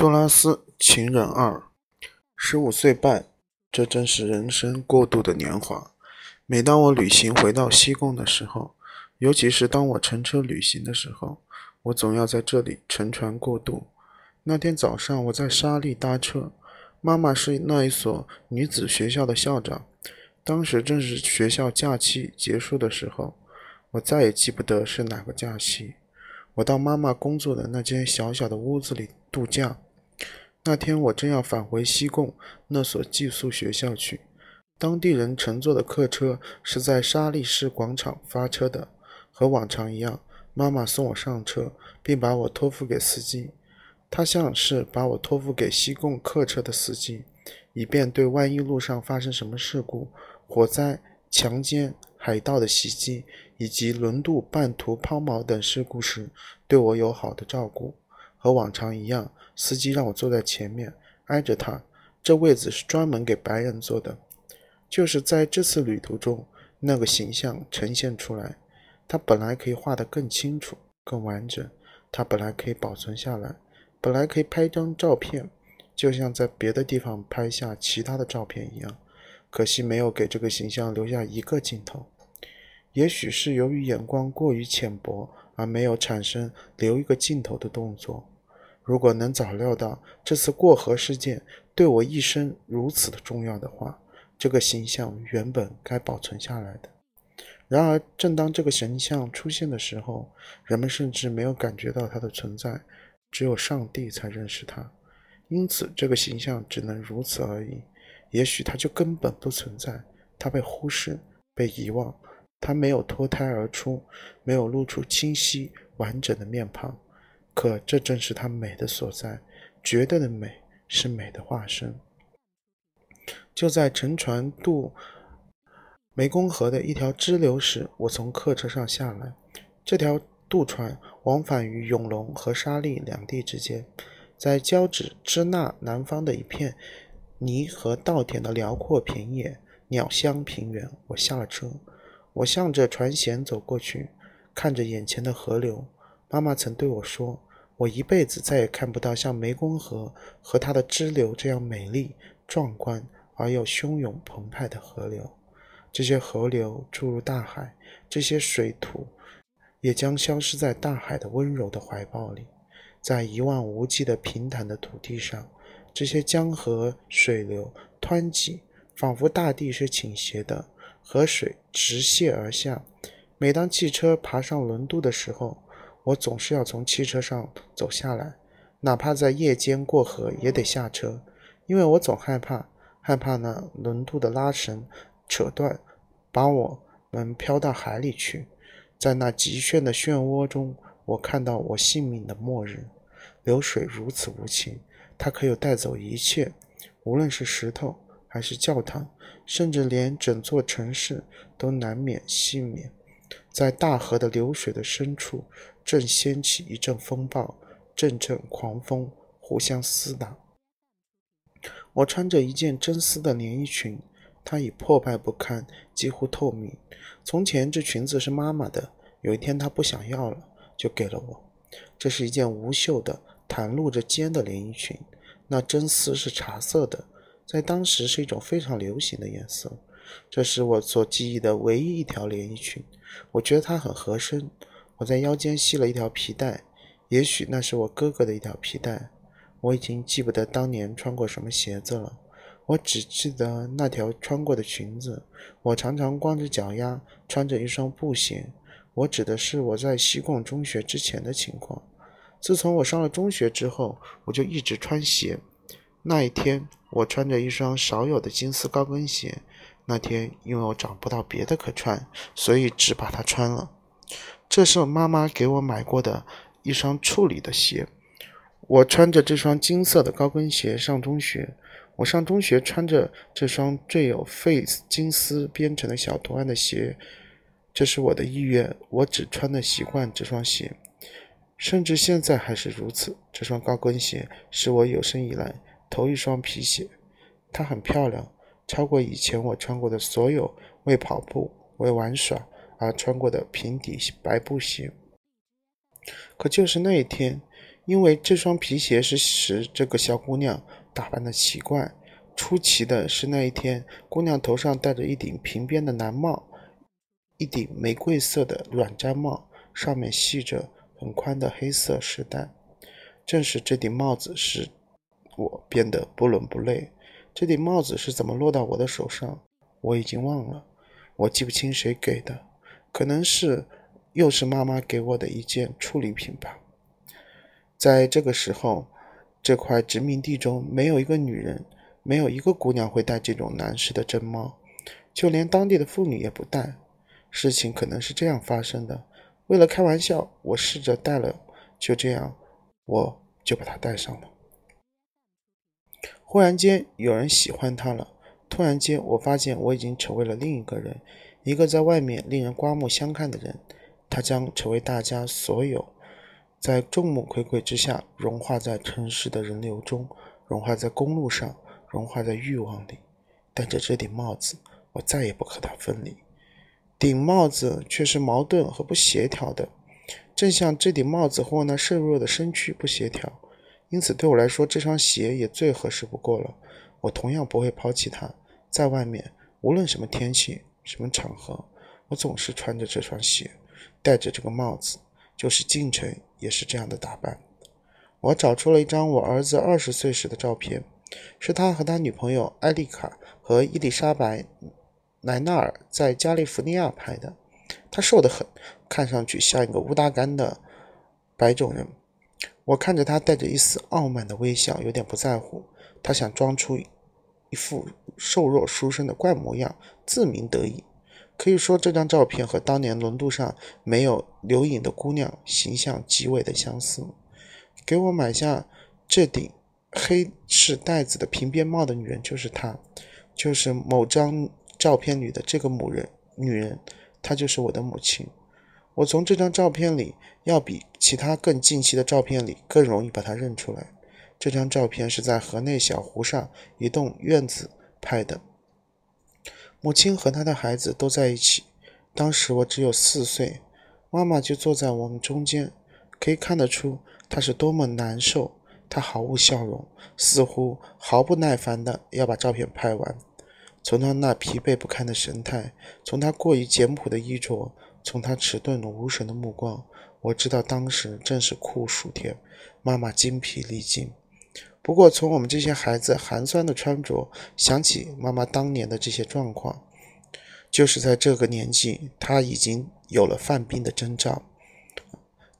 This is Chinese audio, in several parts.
杜拉斯情人二，十五岁半，这正是人生过渡的年华。每当我旅行回到西贡的时候，尤其是当我乘车旅行的时候，我总要在这里乘船过渡。那天早上，我在沙利搭车，妈妈是那一所女子学校的校长。当时正是学校假期结束的时候，我再也记不得是哪个假期。我到妈妈工作的那间小小的屋子里度假。那天我正要返回西贡那所寄宿学校去，当地人乘坐的客车是在沙利市广场发车的。和往常一样，妈妈送我上车，并把我托付给司机。他像是把我托付给西贡客车的司机，以便对万一路上发生什么事故、火灾、强奸、海盗的袭击以及轮渡半途抛锚等事故时，对我有好的照顾。和往常一样。司机让我坐在前面，挨着他。这位子是专门给白人坐的。就是在这次旅途中，那个形象呈现出来。他本来可以画得更清楚、更完整，他本来可以保存下来，本来可以拍张照片，就像在别的地方拍下其他的照片一样。可惜没有给这个形象留下一个镜头。也许是由于眼光过于浅薄，而没有产生留一个镜头的动作。如果能早料到这次过河事件对我一生如此的重要的话，这个形象原本该保存下来的。然而，正当这个形象出现的时候，人们甚至没有感觉到它的存在，只有上帝才认识它。因此，这个形象只能如此而已。也许它就根本不存在，它被忽视、被遗忘，它没有脱胎而出，没有露出清晰完整的面庞。可这正是它美的所在，绝对的美是美的化身。就在乘船渡湄公河的一条支流时，我从客车上下来。这条渡船往返于永隆和沙利两地之间，在交趾支那南方的一片泥和稻田的辽阔平野、鸟乡平原，我下了车。我向着船舷走过去，看着眼前的河流。妈妈曾对我说。我一辈子再也看不到像湄公河和它的支流这样美丽、壮观而又汹涌澎湃的河流。这些河流注入大海，这些水土也将消失在大海的温柔的怀抱里。在一望无际的平坦的土地上，这些江河水流湍急，仿佛大地是倾斜的，河水直泻而下。每当汽车爬上轮渡的时候，我总是要从汽车上走下来，哪怕在夜间过河也得下车，因为我总害怕，害怕那轮渡的拉绳扯断，把我们飘到海里去。在那极炫的漩涡中，我看到我性命的末日。流水如此无情，它可以带走一切，无论是石头，还是教堂，甚至连整座城市都难免幸免。在大河的流水的深处。正掀起一阵风暴，阵阵狂风互相厮打。我穿着一件真丝的连衣裙，它已破败不堪，几乎透明。从前这裙子是妈妈的，有一天她不想要了，就给了我。这是一件无袖的、袒露着肩的连衣裙，那真丝是茶色的，在当时是一种非常流行的颜色。这是我所记忆的唯一一条连衣裙，我觉得它很合身。我在腰间系了一条皮带，也许那是我哥哥的一条皮带。我已经记不得当年穿过什么鞋子了，我只记得那条穿过的裙子。我常常光着脚丫，穿着一双布鞋。我指的是我在西贡中学之前的情况。自从我上了中学之后，我就一直穿鞋。那一天，我穿着一双少有的金丝高跟鞋。那天，因为我找不到别的可穿，所以只把它穿了。这是妈妈给我买过的一双处理的鞋。我穿着这双金色的高跟鞋上中学。我上中学穿着这双缀有 face 金丝编成的小图案的鞋，这是我的意愿。我只穿的习惯这双鞋，甚至现在还是如此。这双高跟鞋是我有生以来头一双皮鞋，它很漂亮，超过以前我穿过的所有为跑步、为玩耍。而穿过的平底白布鞋，可就是那一天，因为这双皮鞋是使这个小姑娘打扮的奇怪。出奇的是，那一天，姑娘头上戴着一顶平边的蓝帽，一顶玫瑰色的软毡帽，上面系着很宽的黑色饰带。正是这顶帽子使我变得不伦不类。这顶帽子是怎么落到我的手上，我已经忘了，我记不清谁给的，可能是又是妈妈给我的一件处理品吧。在这个时候，这块殖民地中没有一个女人。没有一个姑娘会戴这种男士的真帽，就连当地的妇女也不戴。事情可能是这样发生的。为了开玩笑，我试着戴了，就这样，我就把它戴上了。忽然间，有人喜欢它了。突然间，我发现我已经成为了另一个人，一个在外面令人刮目相看的人。他将成为大家所有，在众目睽睽之下，融化在城市的人流中，融化在公路上。融化在欲望里，戴着这顶帽子，我再也不和它分离。顶帽子却是矛盾和不协调的，正像这顶帽子和我那瘦弱的身躯不协调。因此，对我来说，这双鞋也最合适不过了。我同样不会抛弃它。在外面，无论什么天气、什么场合，我总是穿着这双鞋，戴着这个帽子，就是进城也是这样的打扮。我找出了一张我儿子二十岁时的照片。是他和他女朋友艾丽卡和伊丽莎白·莱纳尔在加利福尼亚拍的。他瘦得很，看上去像一个乌达干的白种人。我看着他带着一丝傲慢的微笑，有点不在乎。他想装出一副瘦弱书生的怪模样，自鸣得意。可以说，这张照片和当年轮渡上没有留影的姑娘形象极为的相似。给我买下这顶。黑式带子的平边帽的女人就是她，就是某张照片里的这个母人女人，她就是我的母亲。我从这张照片里，要比其他更近期的照片里更容易把她认出来。这张照片是在河内小湖上一栋院子拍的，母亲和她的孩子都在一起。当时我只有四岁，妈妈就坐在我们中间，可以看得出她是多么难受。她毫无笑容，似乎毫不耐烦地要把照片拍完。从她那疲惫不堪的神态，从她过于简朴的衣着，从她迟钝无神的目光，我知道当时正是酷暑天，妈妈精疲力尽。不过，从我们这些孩子寒酸的穿着，想起妈妈当年的这些状况，就是在这个年纪，她已经有了犯病的征兆。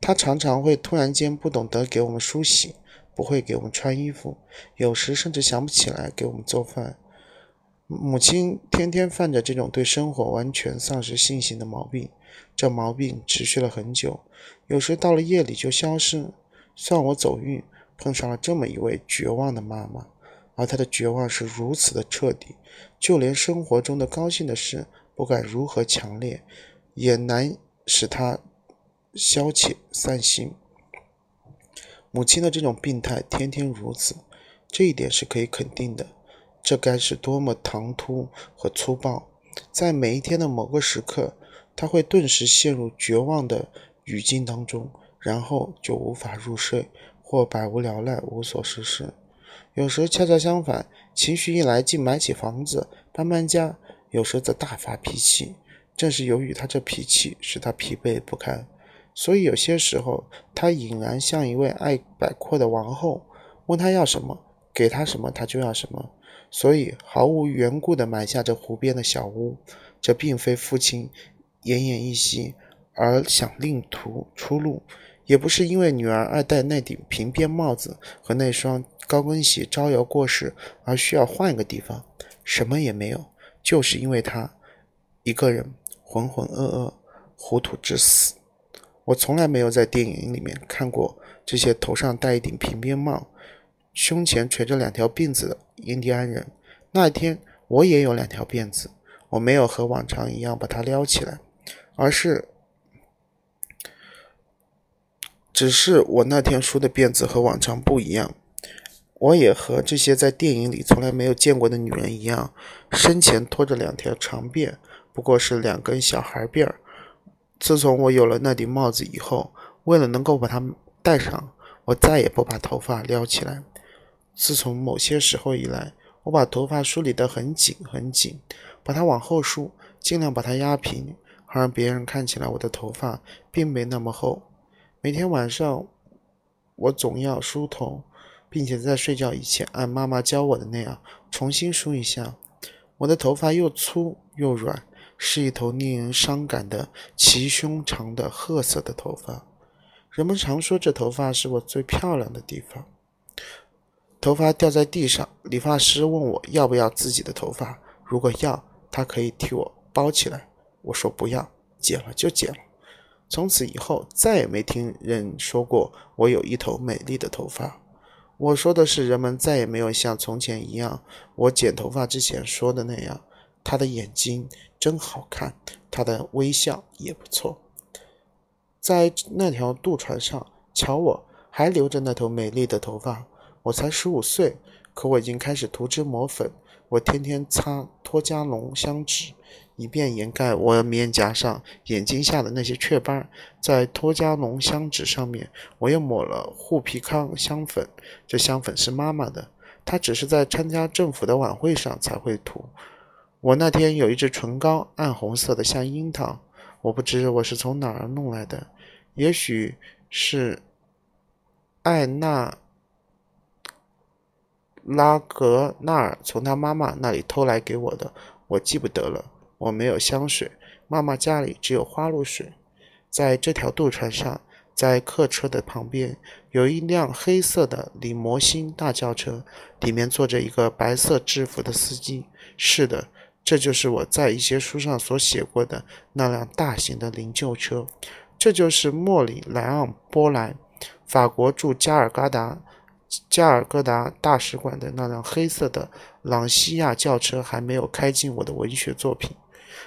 她常常会突然间不懂得给我们梳洗。不会给我们穿衣服，有时甚至想不起来给我们做饭。母亲天天犯着这种对生活完全丧失信心的毛病，这毛病持续了很久，有时到了夜里就消失。算我走运，碰上了这么一位绝望的妈妈，而她的绝望是如此的彻底，就连生活中的高兴的事，不管如何强烈，也难使她消遣散心。母亲的这种病态，天天如此，这一点是可以肯定的。这该是多么唐突和粗暴！在每一天的某个时刻，他会顿时陷入绝望的语境当中，然后就无法入睡，或百无聊赖、无所事事。有时恰恰相反，情绪一来，竟买起房子、搬搬家；有时则大发脾气。正是由于他这脾气，使他疲惫不堪。所以有些时候，他隐然像一位爱摆阔的王后，问他要什么，给他什么，他就要什么。所以毫无缘故地买下这湖边的小屋，这并非父亲奄奄一息而想另图出路，也不是因为女儿爱戴那顶平边帽子和那双高跟鞋招摇过市而需要换一个地方，什么也没有，就是因为她一个人浑浑噩噩，糊涂至死。我从来没有在电影里面看过这些头上戴一顶平边帽、胸前垂着两条辫子的印第安人。那一天，我也有两条辫子，我没有和往常一样把它撩起来，而是，只是我那天梳的辫子和往常不一样。我也和这些在电影里从来没有见过的女人一样，身前拖着两条长辫，不过是两根小孩辫儿。自从我有了那顶帽子以后，为了能够把它戴上，我再也不把头发撩起来。自从某些时候以来，我把头发梳理得很紧很紧，把它往后梳，尽量把它压平，好让别人看起来我的头发并没那么厚。每天晚上，我总要梳头，并且在睡觉以前按妈妈教我的那样重新梳一下。我的头发又粗又软，是一头令人伤感的齐胸长的褐色的头发。人们常说这头发是我最漂亮的地方。头发掉在地上，理发师问我要不要自己的头发，如果要，他可以替我包起来。我说不要，剪了就剪了。从此以后，再也没听人说过我有一头美丽的头发。我说的是，人们再也没有像从前一样，我剪头发之前说的那样。他的眼睛真好看，他的微笑也不错。在那条渡船上，瞧我还留着那头美丽的头发。我才十五岁，可我已经开始涂脂抹粉。我天天擦托加龙香脂。以便掩盖我面颊上、眼睛下的那些雀斑，在托加龙香脂上面，我又抹了护皮康香粉。这香粉是妈妈的，她只是在参加政府的晚会上才会涂。我那天有一支唇膏，暗红色的，像樱桃。我不知我是从哪儿弄来的，也许是艾娜拉格纳尔从他妈妈那里偷来给我的，我记不得了。我没有香水，妈妈家里只有花露水。在这条渡船上，在客车的旁边有一辆黑色的里摩星大轿车，里面坐着一个白色制服的司机。是的，这就是我在一些书上所写过的那辆大型的灵柩车。这就是莫里莱昂波兰，法国驻加尔嘎达加尔各答大使馆的那辆黑色的朗西亚轿车，还没有开进我的文学作品。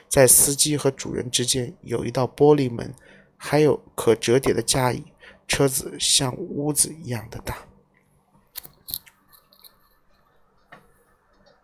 在司机和主人之间有一道玻璃门，还有可折叠的架椅。车子像屋子一样的大。